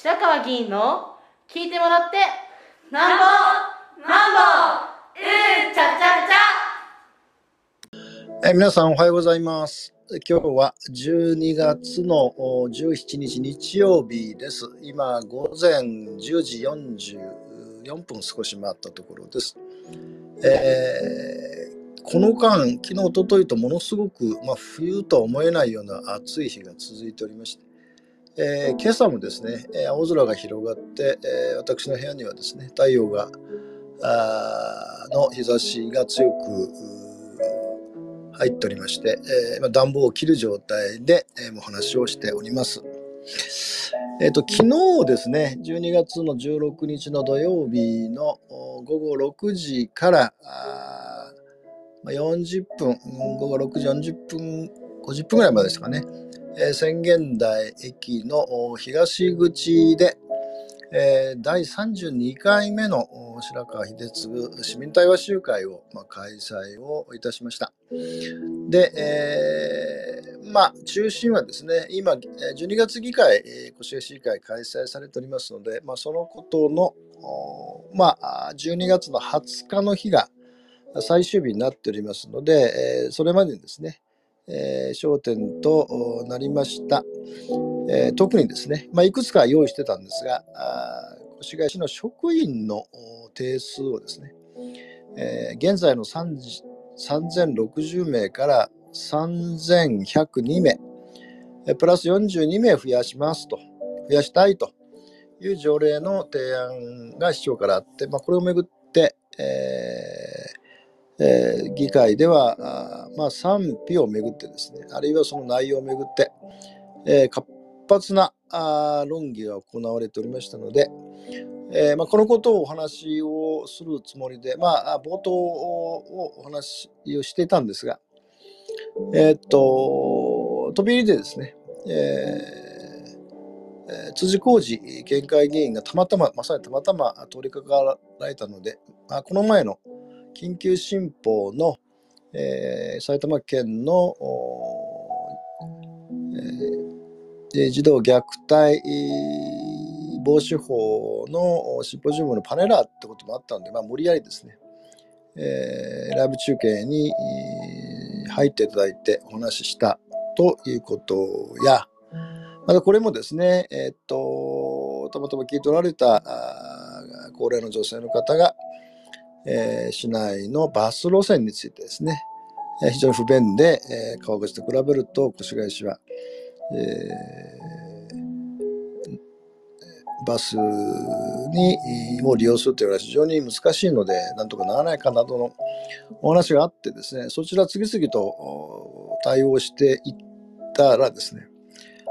白川議員の聞いてもらってなんぼなんぼうんちゃちゃちゃ。え皆さんおはようございます。今日は12月の17日日曜日です。今午前10時44分少し回ったところです、えー、この間昨日おとといとものすごく、まあ、冬とは思えないような暑い日が続いておりましてえー、今朝もですね、え青空が広がって、えー、私の部屋にはですね、太陽がの日差しが強く入っておりまして、えー、暖房を切る状態で、えー、お話をしております。えーと、昨日ですね、12月の16日の土曜日の午後6時から40分、午後6時40分、50分ぐらいまででしたかね、えー、宣言台駅の東口で、えー、第32回目の白川秀次市民対話集会を、まあ、開催をいたしました。で、えー、まあ、中心はですね、今、12月議会、越谷市議会開催されておりますので、まあ、そのことの、まあ、12月の20日の日が最終日になっておりますので、え、それまでにですね、えー、焦点となりました。えー、特にですね、まあ、いくつか用意してたんですが、越谷市の職員の定数をですね、えー、現在の3060名から3102名、プラス42名増やしますと、増やしたいという条例の提案が市長からあって、まあ、これをめぐって、えーえー、議会ではあ、まあ、賛否をめぐってですね、あるいはその内容をめぐって、えー、活発なあ論議が行われておりましたので、えー、まあ、このことをお話をするつもりで、まあ、冒頭をお話をしていたんですが、えっと、飛び入りでですね、えー、辻浩二県会議員がたまたま、まさにたまたま通りかかられたので、あ、この前の緊急新報の、えー、埼玉県の、えー、児童虐待防止法のシンポジウムのパネラーってこともあったので、まあ、無理やりですね、えー、ライブ中継に入っていただいてお話ししたということや、またこれもですね、えー、っと、たまたま聞いておられた高齢の女性の方が、えー、市内のバス路線についてですね、えー、非常に不便で、えー、川口と比べると越谷市は、えバスにを利用するというのは非常に難しいので、なんとかならないかなどのお話があってですね、そちら次々と対応していったらですね、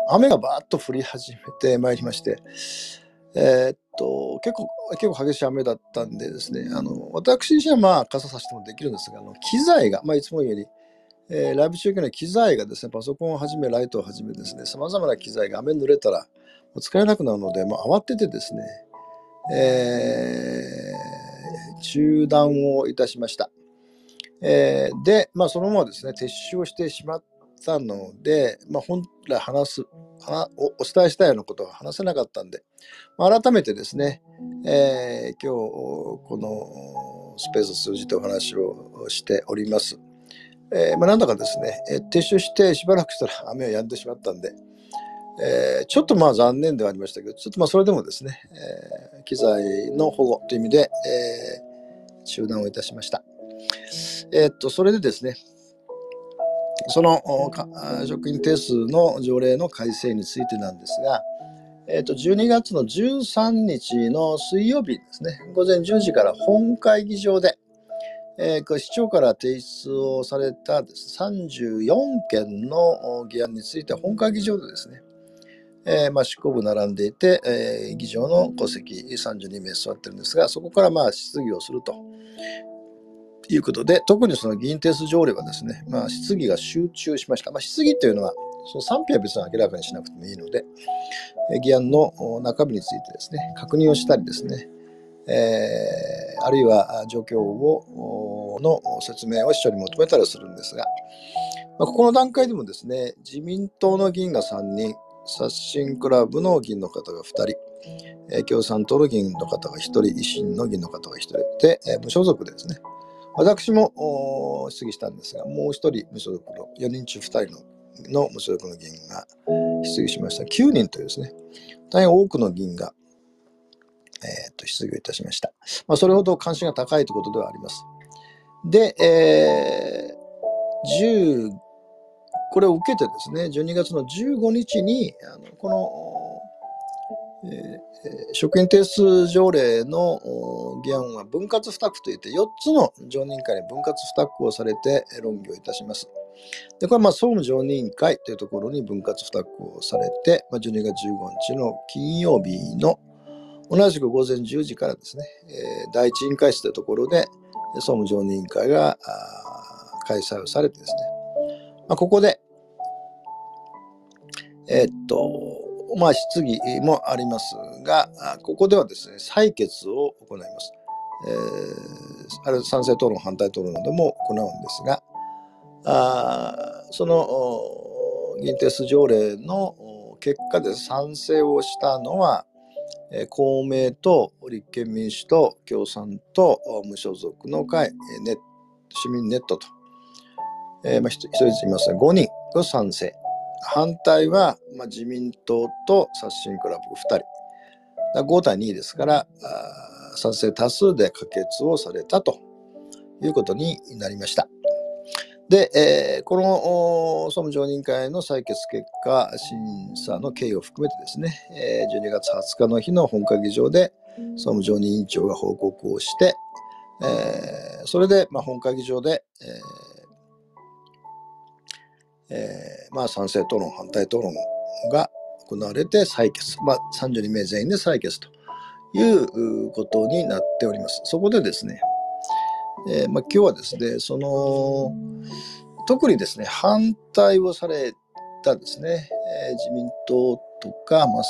雨がバーッと降り始めてまいりまして、えー、っと、結構、結構激しい雨だったんでですね、あの、私自身はまあ傘さしてもできるんですが、あの機材が、まあいつもより、えー、ライブ中継の機材がですね、パソコンをはじめ、ライトをはじめですね、様々な機材が雨濡れたら使えなくなるので、まあ、慌ててですね、えー、中断をいたしました。えー、で、まあ、そのままですね、撤収をしてしまったので、まあ、本来話すお、お伝えしたようなことは話せなかったんで、まあ、改めてですね、えー、今日、このスペースを通じてお話をしております。えー、まあ、なんだかですね、え撤収してしばらくしたら雨は止んでしまったんで、えー、ちょっとまあ残念ではありましたけど、ちょっとまあそれでもですね、えー、機材の保護という意味で、えー、中断をいたしました。えっと、それでですね、その職員定数の条例の改正についてなんですが、えー、と12月の13日の水曜日ですね、午前10時から本会議場で、えー、市長から提出をされた34件の議案について本会議場でですね、えー、まあ、執行部並んでいて、えー、議場の戸籍32名座ってるんですが、そこからまあ質疑をすると。いうことで、特にその議員定数条例はですね、まあ、質疑が集中しました。まあ、質疑というのは、その賛否は別に明らかにしなくてもいいので、議案の中身についてですね、確認をしたりですね、えー、あるいは状況をの説明を市長に求めたりするんですが、まあ、ここの段階でもですね、自民党の議員が3人、刷新クラブの議員の方が2人、共産党の議員の方が1人、維新の議員の方が1人で、無所属でですね、私も質疑したんですが、もう1人無所属の4人中2人のの無所属の議員が質疑しました。9人というですね、大変多くの議員が、えー、と質疑をいたしました。まあ、それほど関心が高いということではあります。で、えー、10これを受けてですね、12月の15日に、あのこの、職員定数条例の議案は分割付託といって4つの常任会に分割付託をされて論議をいたします。で、これはまあ総務常任会というところに分割付託をされて、まあ、12月15日の金曜日の同じく午前10時からですね、第一委員会室というところで総務常任会が開催をされてですね、まあ、ここで、えー、っと、まあ、質疑もありますが、ここではですね、採決を行います。えー、あれ賛成討論、反対討論なども行うんですが、あその議員定数条例の結果で賛成をしたのは、えー、公明と立憲民主と共産と無所属の会、ネ市民ネットと、えーまあ、一人ずついますが5人が賛成。反対は、まあ、自民党と刷新クラブ2人。5対2ですから、賛成多数で可決をされたということになりました。で、えー、この総務常任会の採決結果、審査の経緯を含めてですね、えー、12月20日の日の本会議場で総務常任委員長が報告をして、えー、それで、まあ、本会議場で、えーえー、まあ、賛成討論、反対討論が行われて採決、まあ、32名全員で採決ということになっております。そこでですね、えー、まあ、今日はですね、その、特にですね、反対をされたですね、えー、自民党とか、まあ、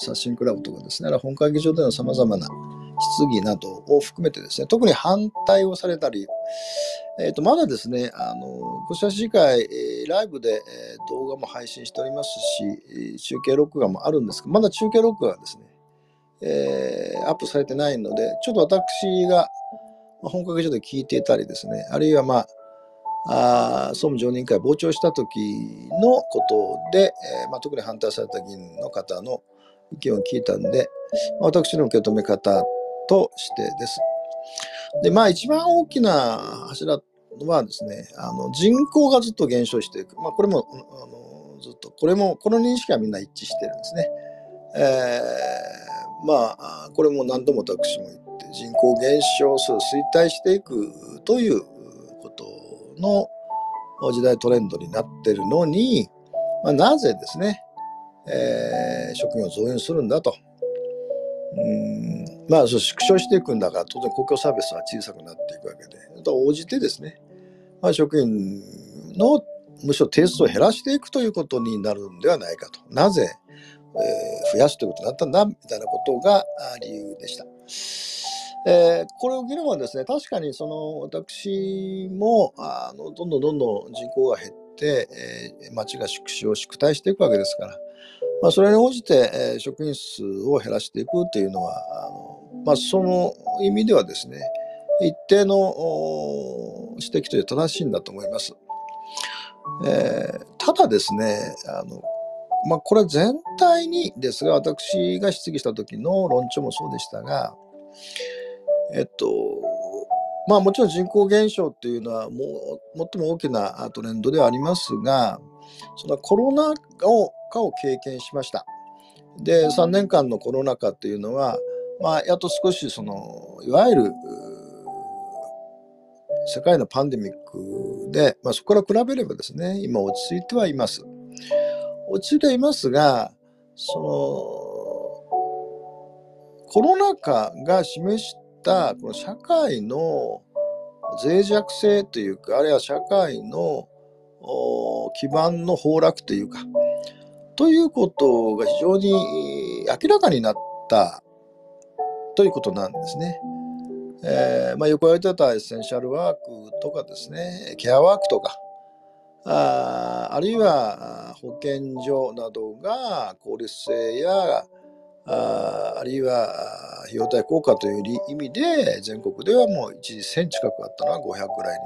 刷新クラブとかですね、本会議場でのさまざまな質疑などを含めてですね、特に反対をされたり、えー、とまだですね、あのこちら市会、えー、ライブで、えー、動画も配信しておりますし、中継録画もあるんですが、まだ中継録画がですね、えー、アップされてないので、ちょっと私が本格上で聞いていたりですね、あるいはまあ、あ総務常任会傍聴した時のことで、えー、まあ、特に反対された議員の方の意見を聞いたんで、まあ、私の受け止め方としてです。で、まあ一番大きな柱はですね、あの人口がずっと減少していく。まあこれも、あのずっと、これも、この認識はみんな一致してるんですね。えー、まあ、これも何度も私も言って人口減少数衰退していくということの時代トレンドになってるのに、まあ、なぜですね、えー、職業を増員するんだと。うんまあ、縮小していくんだから当然公共サービスは小さくなっていくわけでと応じてですね、まあ、職員のむしろ定数を減らしていくということになるんではないかと。なぜ、えー、増やすということになったんだみたいなことが理由でした。えー、これを議論はですね、確かにその私もあのどんどんどんどん人口が減って、えー、町が縮小、縮退していくわけですから、まあ、それに応じて、え、職員数を減らしていくっていうのは、あのまあ、その意味ではですね、一定の指摘という正しいんだと思います。えー、ただですね、あのまあ、これは全体にですが、私が質疑した時の論調もそうでしたが、えっと、まあもちろん人口減少っていうのはもう最も大きなトレンドではありますが、そのコロナ禍を経験しました。で、3年間のコロナ禍っていうのは、まあやっと少しその、いわゆる世界のパンデミックで、まあ、そこから比べればですね、今落ち着いてはいます。落ち着いていますが、その、コロナ禍が示したこの社会の脆弱性というか、あるいは社会の基盤の崩落というか、ということが非常に明らかになったということなんですね。えー、まあ、よく言われてたエッセンシャルワークとかですね、ケアワークとか、ああるいは保健所などが効率性やああるいは費用対効果という意味で全国ではもう一時1000近くあったのは500ぐらい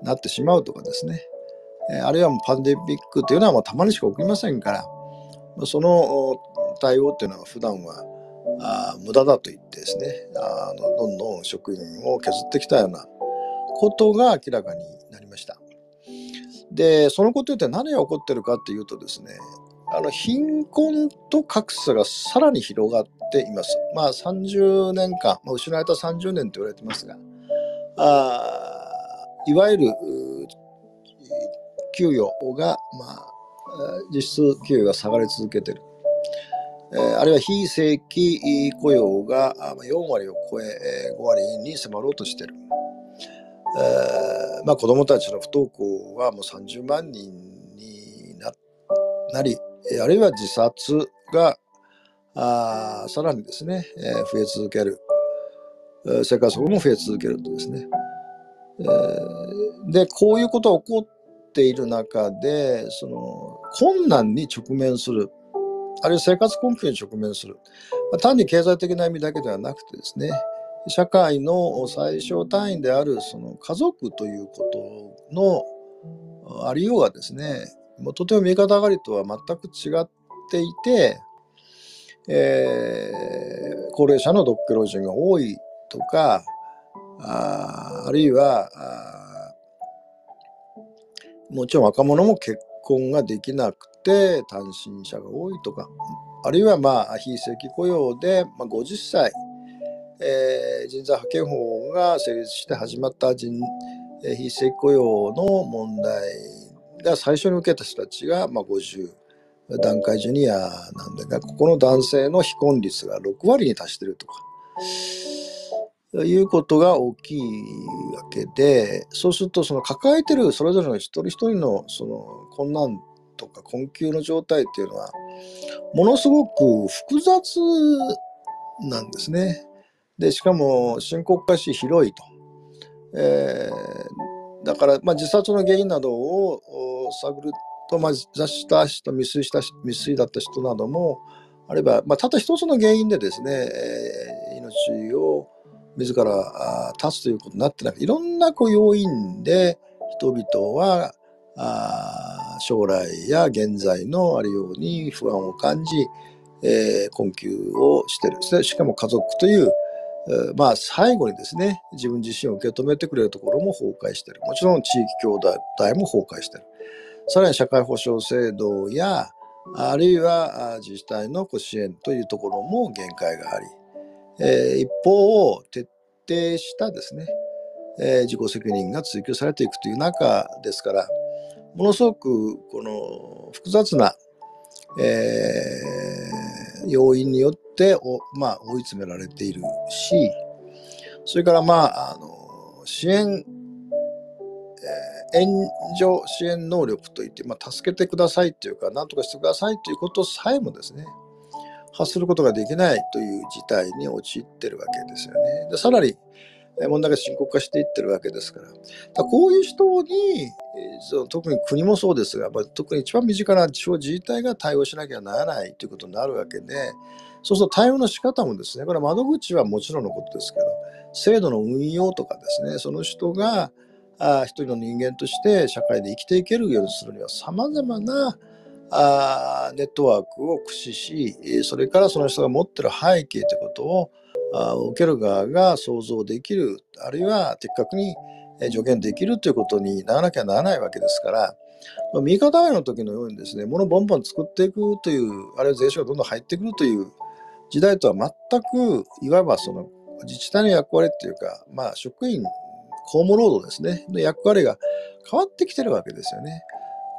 になってしまうとかですね、あるいはパンデミックというのはたまにしか起きませんからその対応っていうのは普段は無駄だと言ってですねどんどん職員を削ってきたようなことが明らかになりました。でそのことによって何が起こってるかっていうとですねあの貧困と格差がさらに広がっています。まあ30年間、まあ、失われた30年と言われてますがあいわゆる給与が、まあ、実質給与が下がり続けている。え、あるいは非正規雇用が4割を超え5割に迫ろうとしている。えーまあ、子どもたちの不登校はもう30万人になり、あるいは自殺があさらにですね、えー、増え続ける。生活保護も増え続けるとですね。えー、で、こういうことが起こている中で、その困難に直面する。あるいは生活困窮に直面する。まあ、単に経済的な意味だけではなくてですね、社会の最小単位であるその家族ということのありようがですね、もうとても右肩上がりとは全く違っていて、えー、高齢者の独居老人が多いとか、ああるいはもちろん若者も結婚ができなくて単身者が多いとか、あるいはまあ非正規雇用で、まあ、50歳、えー、人材派遣法が成立して始まった人、えー、非正規雇用の問題が最初に受けた人たちが、まあ、50段階ジュニアなんだがここの男性の非婚率が6割に達してるとか。いうことが大きいわけでそうするとその抱えてるそれぞれの一人一人のその困難とか困窮の状態っていうのはものすごく複雑なんですね。で、しかも深刻化し広いと。えー、だから、まあ、自殺の原因などを探ると、まあ、自殺した人、未遂した未遂だった人などもあれば、まあ、たった一つの原因でですね、えー、命を自ら立つということになってなくて、いろんなこう要因で人々はあ将来や現在のあるように不安を感じ、えー、困窮をしてる。しかも家族というまあ最後にですね、自分自身を受け止めてくれるところも崩壊してる。もちろん地域共同体も崩壊してる。さらに社会保障制度や、あるいは自治体の支援というところも限界があり、えー、一方を、徹底したですね、えー、自己責任が追求されていくという中ですから、ものすごくこの複雑な、えー、要因によってお、まあ、追い詰められているし、それから、まあ、あの支援、えー、援助支援能力といって、まあ、助けてくださいというか、何とかしてくださいということさえもですね、発することができないという事態に陥ってるわけですよね。でさらに、問題が深刻化していってるわけですから。だこういう人に、その特に国もそうですが、特に一番身近な地方自治体が対応しなきゃならないということになるわけで、そうすると対応の仕方もですね、これは窓口はもちろんのことですけど、制度の運用とかですね、その人があ一人の人間として社会で生きていけるようにするには、さまざまなあネットワークを駆使し、それからその人が持ってる背景ということをあ受ける側が想像できる、あるいは的確に助言できるということにならなきゃならないわけですから、右肩上がりの時のようにですね、物をボンボン作っていくという、あるいは税収がどんどん入ってくるという時代とは全く、いわばその自治体の役割っていうか、まあ職員、公務労働ですね、の役割が変わってきてるわけですよね。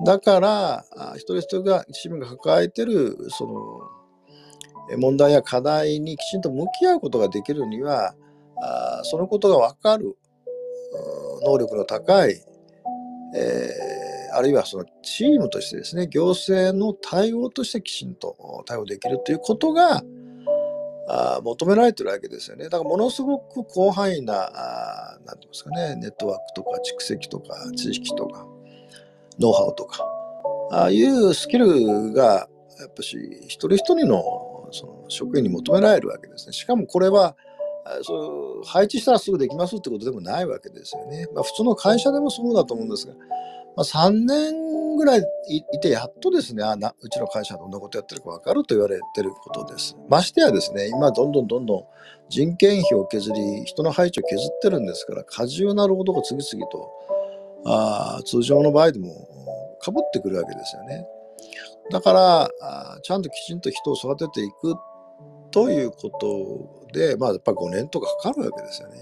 だから、一人一人が、市民が抱えてる、その、問題や課題にきちんと向き合うことができるには、あそのことが分かる能力の高い、えー、あるいはそのチームとしてですね、行政の対応としてきちんと対応できるということがあ求められてるわけですよね。だからものすごく広範囲な、あなんて言いますかね、ネットワークとか蓄積とか知識とか、ノウハウとか、ああいうスキルが、やっぱし、一人一人のその職員に求められるわけですね。しかもこれは、そ配置したらすぐできますってことでもないわけですよね。まあ、普通の会社でもそうだと思うんですが、まあ、3年ぐらいいてやっとですねあなうちの会社はどんなことやってるか分かると言われてることです。ましてやですね今どんどんどんどん人件費を削り人の配置を削ってるんですから過重な労働が次々とあ通常の場合でもかぶってくるわけですよね。だからあちゃんときちんと人を育てていくということで、まあ、やっぱ5年とかかかるわけですよね。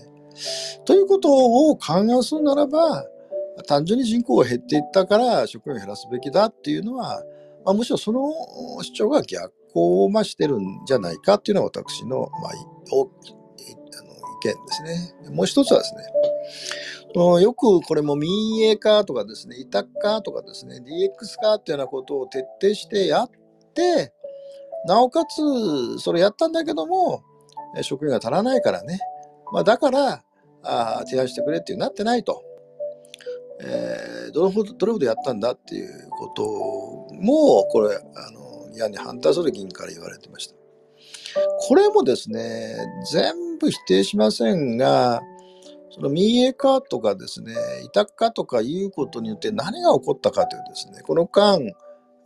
ということを考えするならば、単純に人口が減っていったから職員を減らすべきだっていうのは、まあ、むしろその主張が逆行を増してるんじゃないかっていうのは私の、まあ、大きあの意見ですね。もう一つはですね、よくこれも民営化とかですね、委託化とかですね、DX 化っていうようなことを徹底してやって、なおかつ、それやったんだけども、職員が足らないからね、まあ、だからあ提案してくれっていうなってないと。えー、どれほどどれほどやったんだっていうこともこれあの嫌に反対する議員から言われてました。これもですね全部否定しませんがその民営化とかですね委託化とかいうことによって何が起こったかというとですねこの間、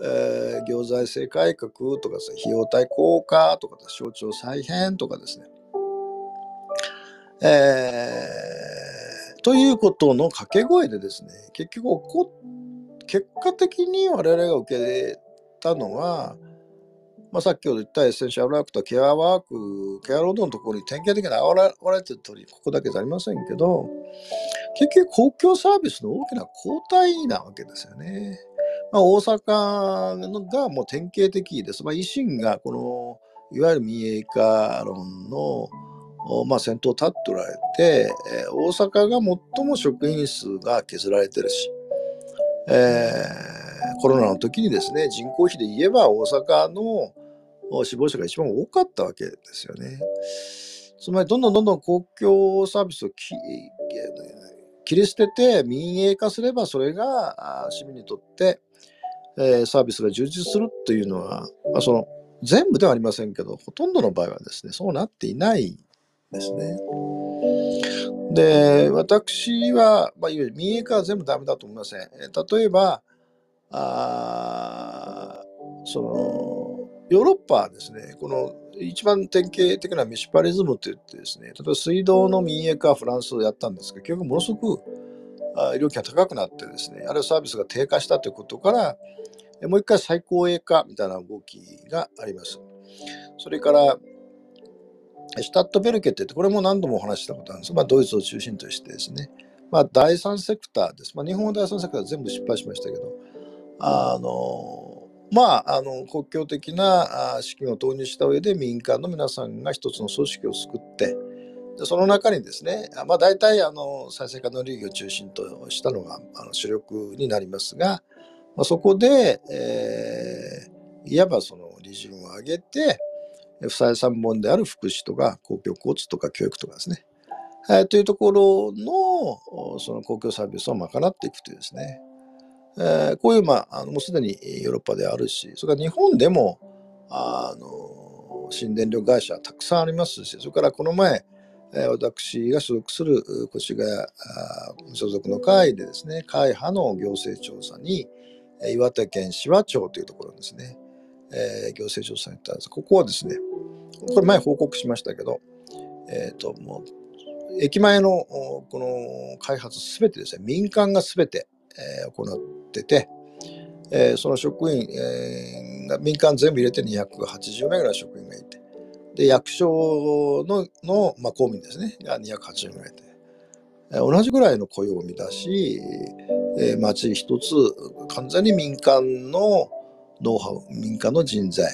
えー、行財政改革とかです、ね、費用対効果とか省庁再編とかですね、えー、ということの掛け声でですね結局起こ結果的に我々が受けたのはまあ、さっきほど言ったエッセンシャルワークとケアワーク、ケアロードのところに典型的に現れてる通り、ここだけじゃありませんけど、結局公共サービスの大きな後退なわけですよね。まあ、大阪がもう典型的です。まあ、維新がこの、いわゆる民営化論の、まあ、先頭を立っておられて、えー、大阪が最も職員数が削られてるし、えー、コロナの時にですね、人口比で言えば大阪の死亡者が一番多かったわけですよね。つまりどんどんどんどん公共サービスを切り捨てて民営化すればそれが市民にとって、え、サービスが充実するというのは、まあ、その全部ではありませんけどほとんどの場合はですねそうなっていないですね。で私は、まあ、いわゆる民営化は全部ダメだと思いません。例えばあそのヨーロッパはですね、この一番典型的なミシパリズムといってですね、例えば水道の民営化フランスをやったんですけど、結局ものすごく料金が高くなってですね、あるいはサービスが低下したということから、もう一回最高栄化みたいな動きがあります。それから、シュタットベルケってって、これも何度もお話したことあるんです。まあ、ドイツを中心としてですね、まあ、第三セクターです。まあ、日本の第三セクターは全部失敗しましたけど、あの、まあ、あの国境的な資金を投入した上で民間の皆さんが一つの組織を作ってでその中にですね、まあ、大体あの再生可能流域を中心としたのがあの主力になりますが、まあ、そこで、えー、いわばその利潤を上げて不採算本である福祉とか公共交通とか教育とかですね、えー、というところのその公共サービスを賄っていくというですね。えー、こういう、まあ、あのもうすでにヨーロッパであるし、それから日本でも、あの、新電力会社たくさんありますし、それからこの前、えー、私が所属する越谷所属の会でですね、会派の行政調査に、岩手県紫波町というところですね、えー、行政調査に行ったんです。ここはですね、これ前報告しましたけど、えっ、ー、と、もう、駅前のこの開発すべてですね、民間がすべて、えー、行ってて、えー、その職員、えー、民間全部入れて280名ぐらい職員がいて、で、役所のの、まあ、公務員ですね、が280名ぐらいいて、えー、同じぐらいの雇用を満たし、えー、町一つ完全に民間のノウハウ、民間の人材、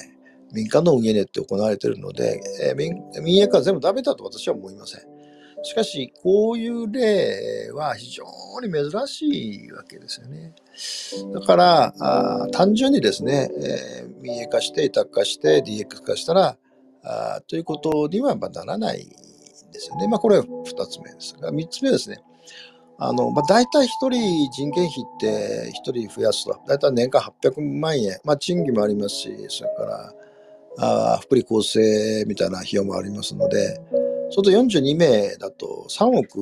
民間の運営によって行われてるので、えー、民民営化全部ダメだと私は思いません。しかし、こういう例は非常に珍しいわけですよね。だから、単純にですね、えー、民営化して、委託化して、DX 化したら、あということにはならないんですよね。まあ、これは2つ目ですが、3つ目ですね。あの、まあ、大体1人人件費って1人増やすと、大体年間800万円、まあ、賃金もありますし、それからあ福利厚生みたいな費用もありますので、そと42名だと3億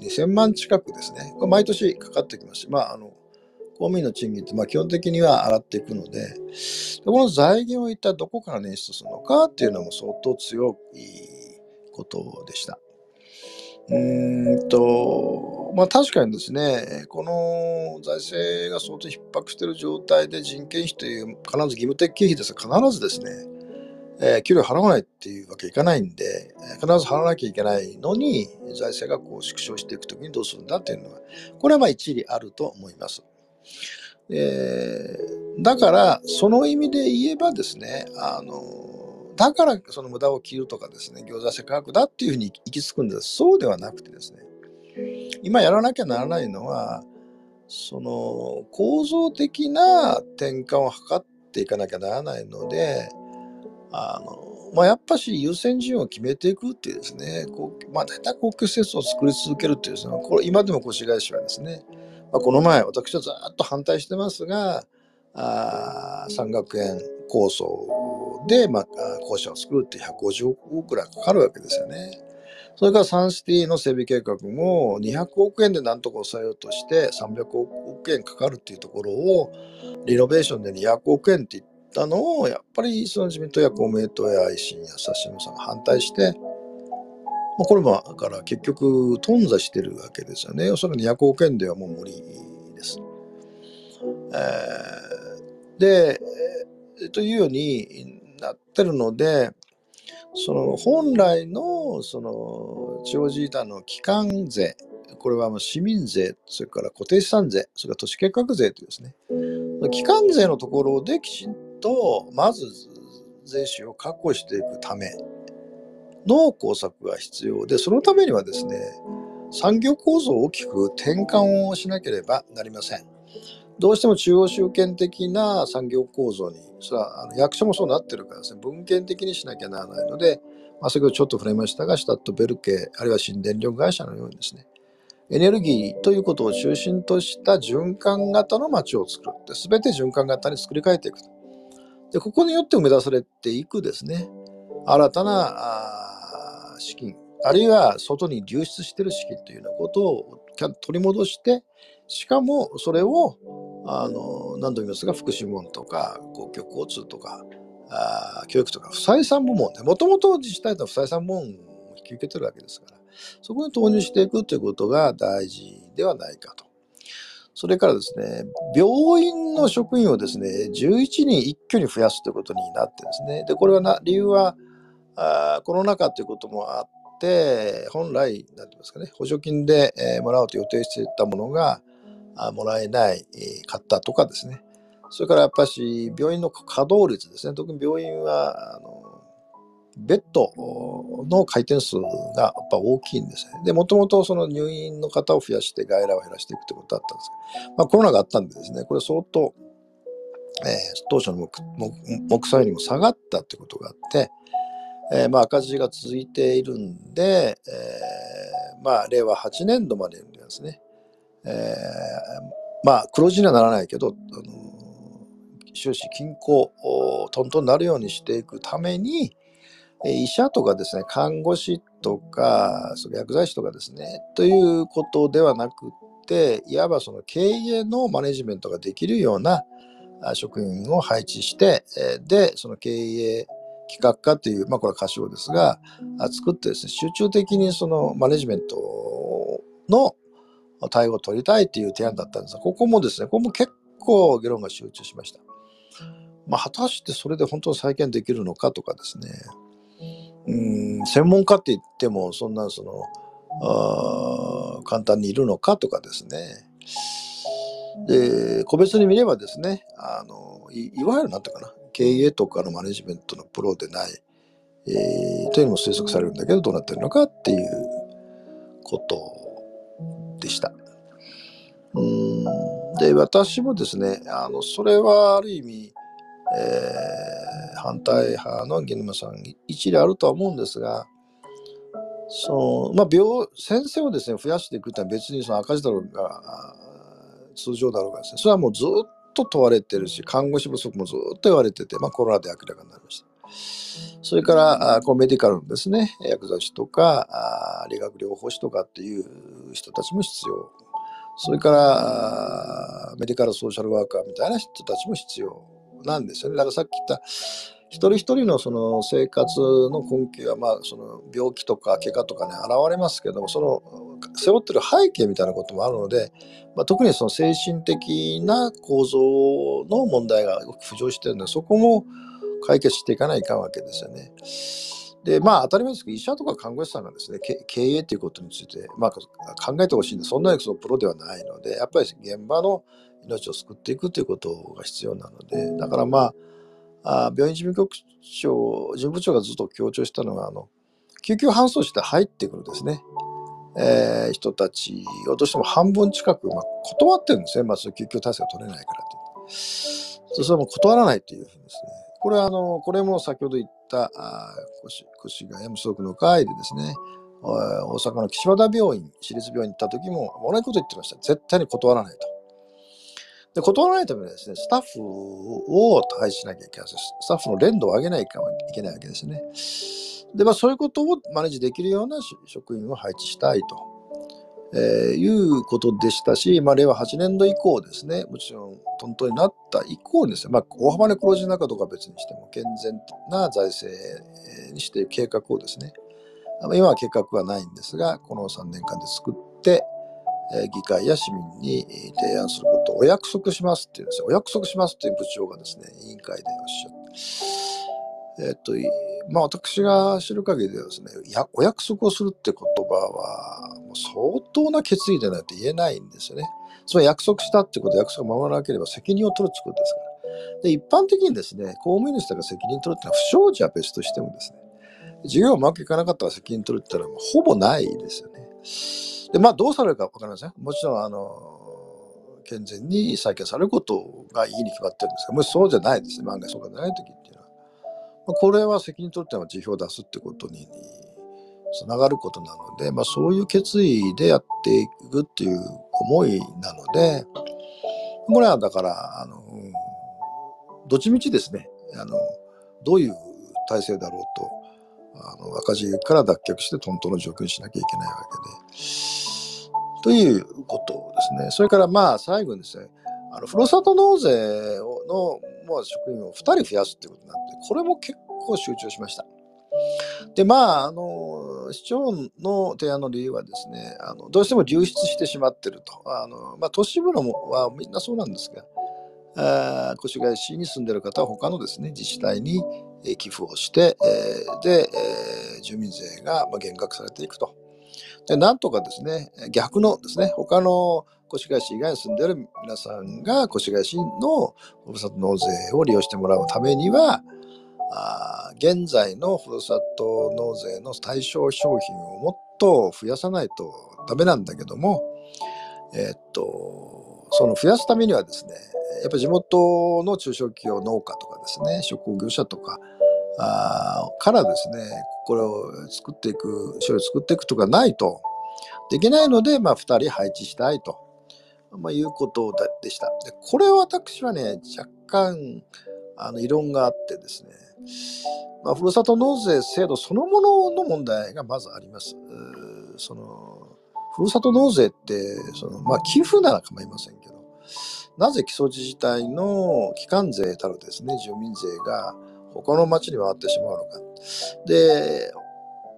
2000万近くですね、これ毎年かかってきますし、まあ、あの公務員の賃金ってまあ基本的には上がっていくので、この財源を一体どこから捻出するのかっていうのも相当強いことでした。うんと、まあ確かにですね、この財政が相当逼迫している状態で人件費という必ず義務的経費ですが、必ずですね、えー、給料払わないっていうわけいかないんで、必ず払わなきゃいけないのに、財政がこう縮小していくときにどうするんだっていうのは、これはまあ一理あると思います。えー、だから、その意味で言えばですね、あの、だからその無駄を切るとかですね、行財政価格だっていうふうに行き着くんです。そうではなくてですね、今やらなきゃならないのは、その構造的な転換を図っていかなきゃならないので、あの、まあ、やっぱし優先順位を決めていくっていうですね、こうまあ、大体公共施設を作り続けるっていうですね、これ今でも越谷市はですね、まあ、この前、私はずっと反対してますが、あ山岳園構想で、まあ、校舎を作るって150億ぐらいかかるわけですよね。それからサンシティの整備計画も200億円でなんとか抑えようとして300億円かかるっていうところをリノベーションで200億円って言ってたのをやっぱりその自民党や公明党や維新や指野さんが反対してまあこれもだから結局頓挫してるわけですよね。おそらく200億円ではもう無理です。えー、で、というようになってるので、その本来のその地方自治体の基幹税、これはもう市民税、それから固定資産税、それから都市計画税というですね、基幹税のところできちんとまず税収を確保していくための工作が必要で、そのためにはですね、産業構造を大きく転換をしなければなりません。どうしても中央集権的な産業構造に、それはあの役所もそうなってるからですね、文献的にしなきゃならないので、まあ、先ほどちょっと触れましたが、シュタットベルケ、あるいは新電力会社のようにですね、エネルギーということを中心とした循環型の街を作る。すべて循環型に作り変えていくと。で、ここによって生み出されていくですね、新たな資金、あるいは外に流出している資金というようなことを取り戻して、しかもそれを、あの、何度も言いますが、福祉門とか、公共交通とか、あ教育とか、不採算部門ね、もともと自治体と不採算部門を引き受けてるわけですから、そこに投入していくということが大事ではないかと。それからですね、病院の職員をですね、11人一挙に増やすということになってですね、で、これはな、理由は、あコロナ禍ということもあって、本来、なんて言いますかね、補助金で、えー、もらおうと予定していたものが、あもらえない、えー、ったとかですね。それからやっぱし、病院の稼働率ですね。特に病院は、あのベッドの回転数がやっぱ大きいんですね。で、もともとその入院の方を増やして外来を減らしていくということだったんですけど、まあ、コロナがあったんでですね、これ相当、えー、当初の目目標よりも下がったということがあって、えー、まあ赤字が続いているんで、えー、まあ令和8年度までですね、えー、まあ黒字にはならないけど、あの収支均衡トントンになるようにしていくために、医者とかですね、看護師とか、その薬剤師とかですね、ということではなくて、いわばその経営のマネジメントができるような職員を配置して、で、その経営企画課という、まあこれは歌唱ですが、作ってですね、集中的にそのマネジメントの対応を取りたいという提案だったんですが、ここもですね、ここも結構議論が集中しました。まあ、果たしてそれで本当に再建できるのかとかですね、うん、専門家って言っても、そんなその、あ簡単にいるのかとかですね。で、個別に見ればですね、あのいわゆるなんていうかな、経営とかのマネジメントのプロでない、えー、というのも推測されるんだけど、どうなってるのかっていうことでした。うんで、私もですね、あの、それはある意味、えー、反対派のゲニムさん一理あるとは思うんですが、そうまあ、病先生をですね増やしていくってのは別にその赤字だろうが通常だろうがですねそれはもうずっと問われてるし看護師不足もずっと言われてて、まあ、コロナで明らかになりました。それからあこうメディカルのですね薬剤師とかあ理学療法士とかっていう人たちも必要。それからメディカルソーシャルワーカーみたいな人たちも必要なんですよねだからさっき言った一人一人のその生活の根拠は、まあ、その病気とか怪我とかね、現れますけども、その背負ってる背景みたいなこともあるので、まあ、特にその精神的な構造の問題が浮上してるので、そこも解決していかないかんわけですよね。で、まあ当たり前ですけど、医者とか看護師さんがですね、経営ということについて、まあ、考えてほしいんで、そんなにそのプロではないので、やっぱり現場の命を救っていくということが必要なので、だからまあ、あ病院事務局長、事務部長がずっと強調したのは、あの救急搬送して入ってくるですね、えー、人たちをどうしても半分近く、まあ、断ってるんですね、まあ、そ救急体制が取れないからと。それも断らないというふうにですね、これはあの、これも先ほど言ったあ越越谷無足の会でですね、大阪の岸和田病院、私立病院に行った時も同じこと言ってました。絶対に断らないと。で、断らないためにはですね、スタッフを配置しなきゃいけないですスタッフの連動を上げないといけないわけですね。で、まあ、そういうことをマネージできるような職員を配置したいと、えー、いうことでしたし、まあ、令和8年度以降ですね、もちろん、トントンになった以降ですね、まあ、大幅な黒字の中とか別にしても、健全な財政にしている計画をですね、今は計画はないんですが、この3年間で作って、え議会や市民に提案することをお約束しますっていうんですよ。お約束しますっていう部長がですね、委員会でおっしゃって。えっと、まあ私が知る限りではですね、やお約束をするって言葉は、もう相当な決意でないと言えないんですよね。それ約束したってこと約束を守らなければ責任を取るってことですから。で、一般的にですね、公務員の人が責任取るってのは不祥事は別としてもですね、事業をうまくいかなかったら責任取るってのはほぼないですよね。で、まあ、どうされるかわかりません。もちろん、あの、健全に再建されることがいいに決まってるんですが、もしそうじゃないですね、万が一そうじゃない時っていうのは。まあ、これは責任取っては辞表を出すってことにつながることなので、まあ、そういう決意でやっていくっていう思いなので、これはだから、あの、どっちみちですね、あの、どういう体制だろうと、あの赤字から脱却してトントンの状況にしなきゃいけないわけで。ということですね。それからまあ最後にですね、あのふるさと納税の、まあ、職員を2人増やすっていうことになって、これも結構集中しました。で、まあ、あの、市長の提案の理由はですね、あのどうしても流出してしまってると。あのまあ、都市部のもはみんなそうなんですが、あ越谷市に住んでる方は他のですね、自治体に寄付をして、え、で、え、住民税が減額されていくと。で、なんとかですね、逆のですね、他の越谷市以外に住んでいる皆さんが越谷市のふるさと納税を利用してもらうためには、あ現在のふるさと納税の対象商品をもっと増やさないとダメなんだけども、えー、っと、その増やすためにはですね、やっぱり地元の中小企業農家とかですね、食業者とか、あからですね、これを作っていく、処理を作っていくとかないとできないので、まあ、2人配置したいと、まあ、いうことでした。でこれは私はね、若干あの異論があってですね、まあ、ふるさと納税制度そのものの問題がまずあります。そのふるさと納税ってその、まあ、寄付なら構いませんけど、なぜ基礎自治体の基幹税たるですね、住民税が他の町に回ってしまうのか。で、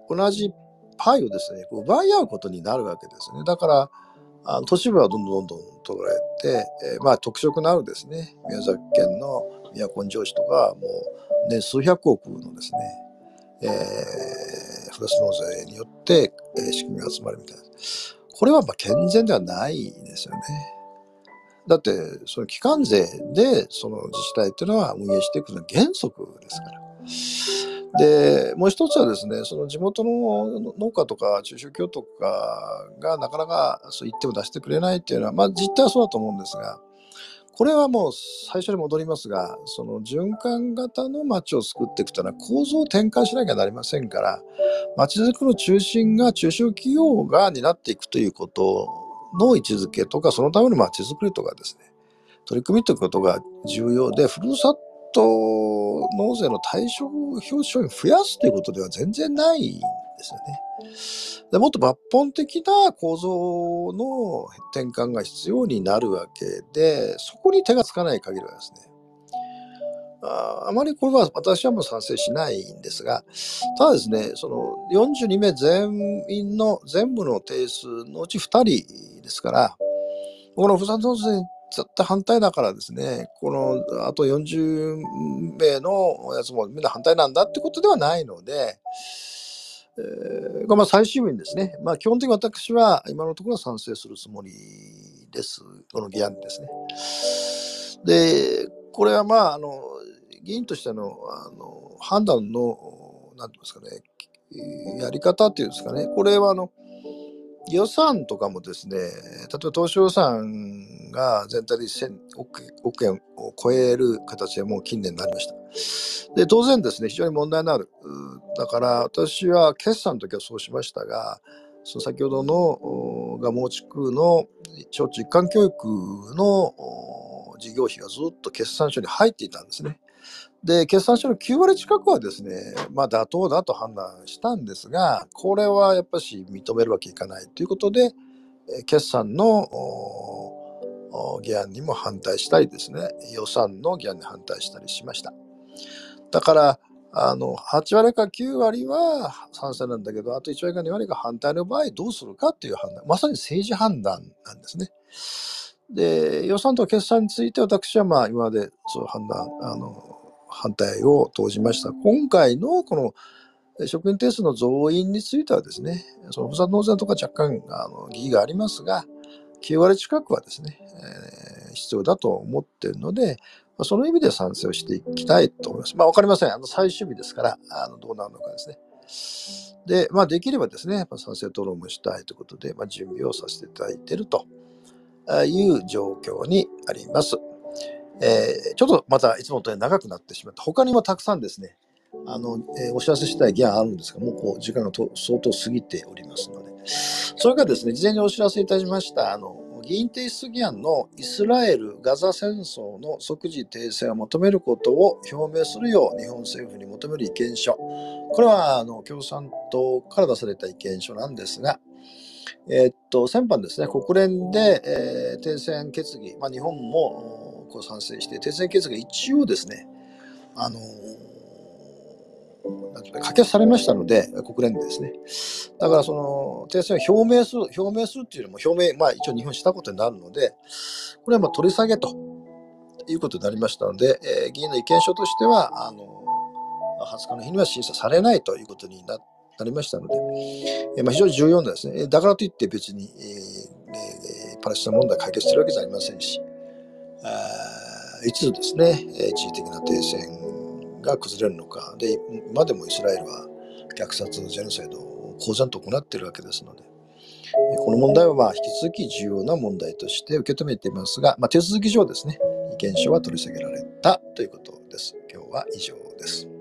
同じパイをですね、奪い合うことになるわけですね。だから、あの都市部はどんどんどんどん取られて、えー、まあ特色のあるですね、宮崎県の都城市とか、もう年数百億のですね、えー、フラス納税によって、えー、仕組みが集まるみたいな。これはまあ健全ではないですよね。だって、その基幹税でその自治体っていうのは運営していくのは原則ですから。で、もう一つはですね、その地元の農家とか中小企業とかがなかなかそう言っても出してくれないっていうのは、まあ実態はそうだと思うんですが、これはもう最初に戻りますが、その循環型の街を作っていくというのは構造を転換しなきゃなりませんから、まちづくりの中心が中小企業が担っていくということの位置づけとか、そのためのまちづくりとかですね、取り組みということが重要で、ふるさと納税の対象表彰を増やすということでは全然ないんですよね。でもっと抜本的な構造の転換が必要になるわけで、そこに手がつかない限りはですね、ああまりこれは私はもう賛成しないんですが、ただですね、その42名全員の全部の定数のうち2人ですから、この不産納税に絶対反対だからですね、このあと40名のやつもみんな反対なんだってことではないので、えー、まあ最終日にですね、まあ基本的に私は今のところは賛成するつもりです。この議案ですね。で、これはまあ、あの、議員としてのあの判断の、なんていうんですかね、やり方っていうんですかね、これはあの、予算とかもですね、例えば当初予算が全体で1000億円を超える形でもう近年になりました。で、当然ですね、非常に問題のある。だから私は決算の時はそうしましたが、その先ほどのが毛地区の小中一貫教育の事業費がずっと決算書に入っていたんですね。で、決算書の9割近くはですね、まあ妥当だと判断したんですが、これはやっぱし認めるわけいかないということで、決算の議案にも反対したりですね、予算の議案に反対したりしました。だから、あの8割か9割は賛成なんだけど、あと1割か2割が反対の場合どうするかっていう判断、まさに政治判断なんですね。で、予算と決算について私はまあ今までそう判断、あの、反対を投じました。今回のこの職員定数の増員についてはですね、その不産納税とか若干あの疑義がありますが、9割近くはですね、えー、必要だと思っているので、その意味で賛成をしていきたいと思います。まあ、わかりません。あの、最終日ですから、あの、どうなるのかですね。で、まあ、できればですね、やっぱ賛成討論もしたいということで、まあ、準備をさせていただいているという状況にあります。えー、ちょっとまたいつもと長くなってしまって、他にもたくさんですね、あの、えー、お知らせしたい議案あるんですが、もうこう時間がと相当過ぎておりますので、それからですね、事前にお知らせいたしました、あの、議員提出議案のイスラエル・ガザ戦争の即時停戦を求めることを表明するよう日本政府に求める意見書。これはあの共産党から出された意見書なんですが、え、っと、先般ですね、国連で、えー、停戦決議、まあ、日本もこう賛成して、停戦決議が一応ですね、あのなんていうか可決されましたので、国連でですね。だからその停戦を表明する、表明するっていうよりも表明、まあ一応日本したことになるので、これはまあ取り下げということになりましたので、えー、議員の意見書としては、あの、20日の日には審査されないということにななりましたので、えー、まあ、非常に重要なですね。だからといって別に、えー、パレスチナ問題解決してるわけじゃありませんし、いつですね、地位的な停戦が崩れるのか。で、今でもイスラエルは虐殺、ジェノサイドを公然と行っているわけですので、この問題はまあ引き続き重要な問題として受け止めていますが、まあ、手続き上ですね、意見書は取り下げられたということです。今日は以上です。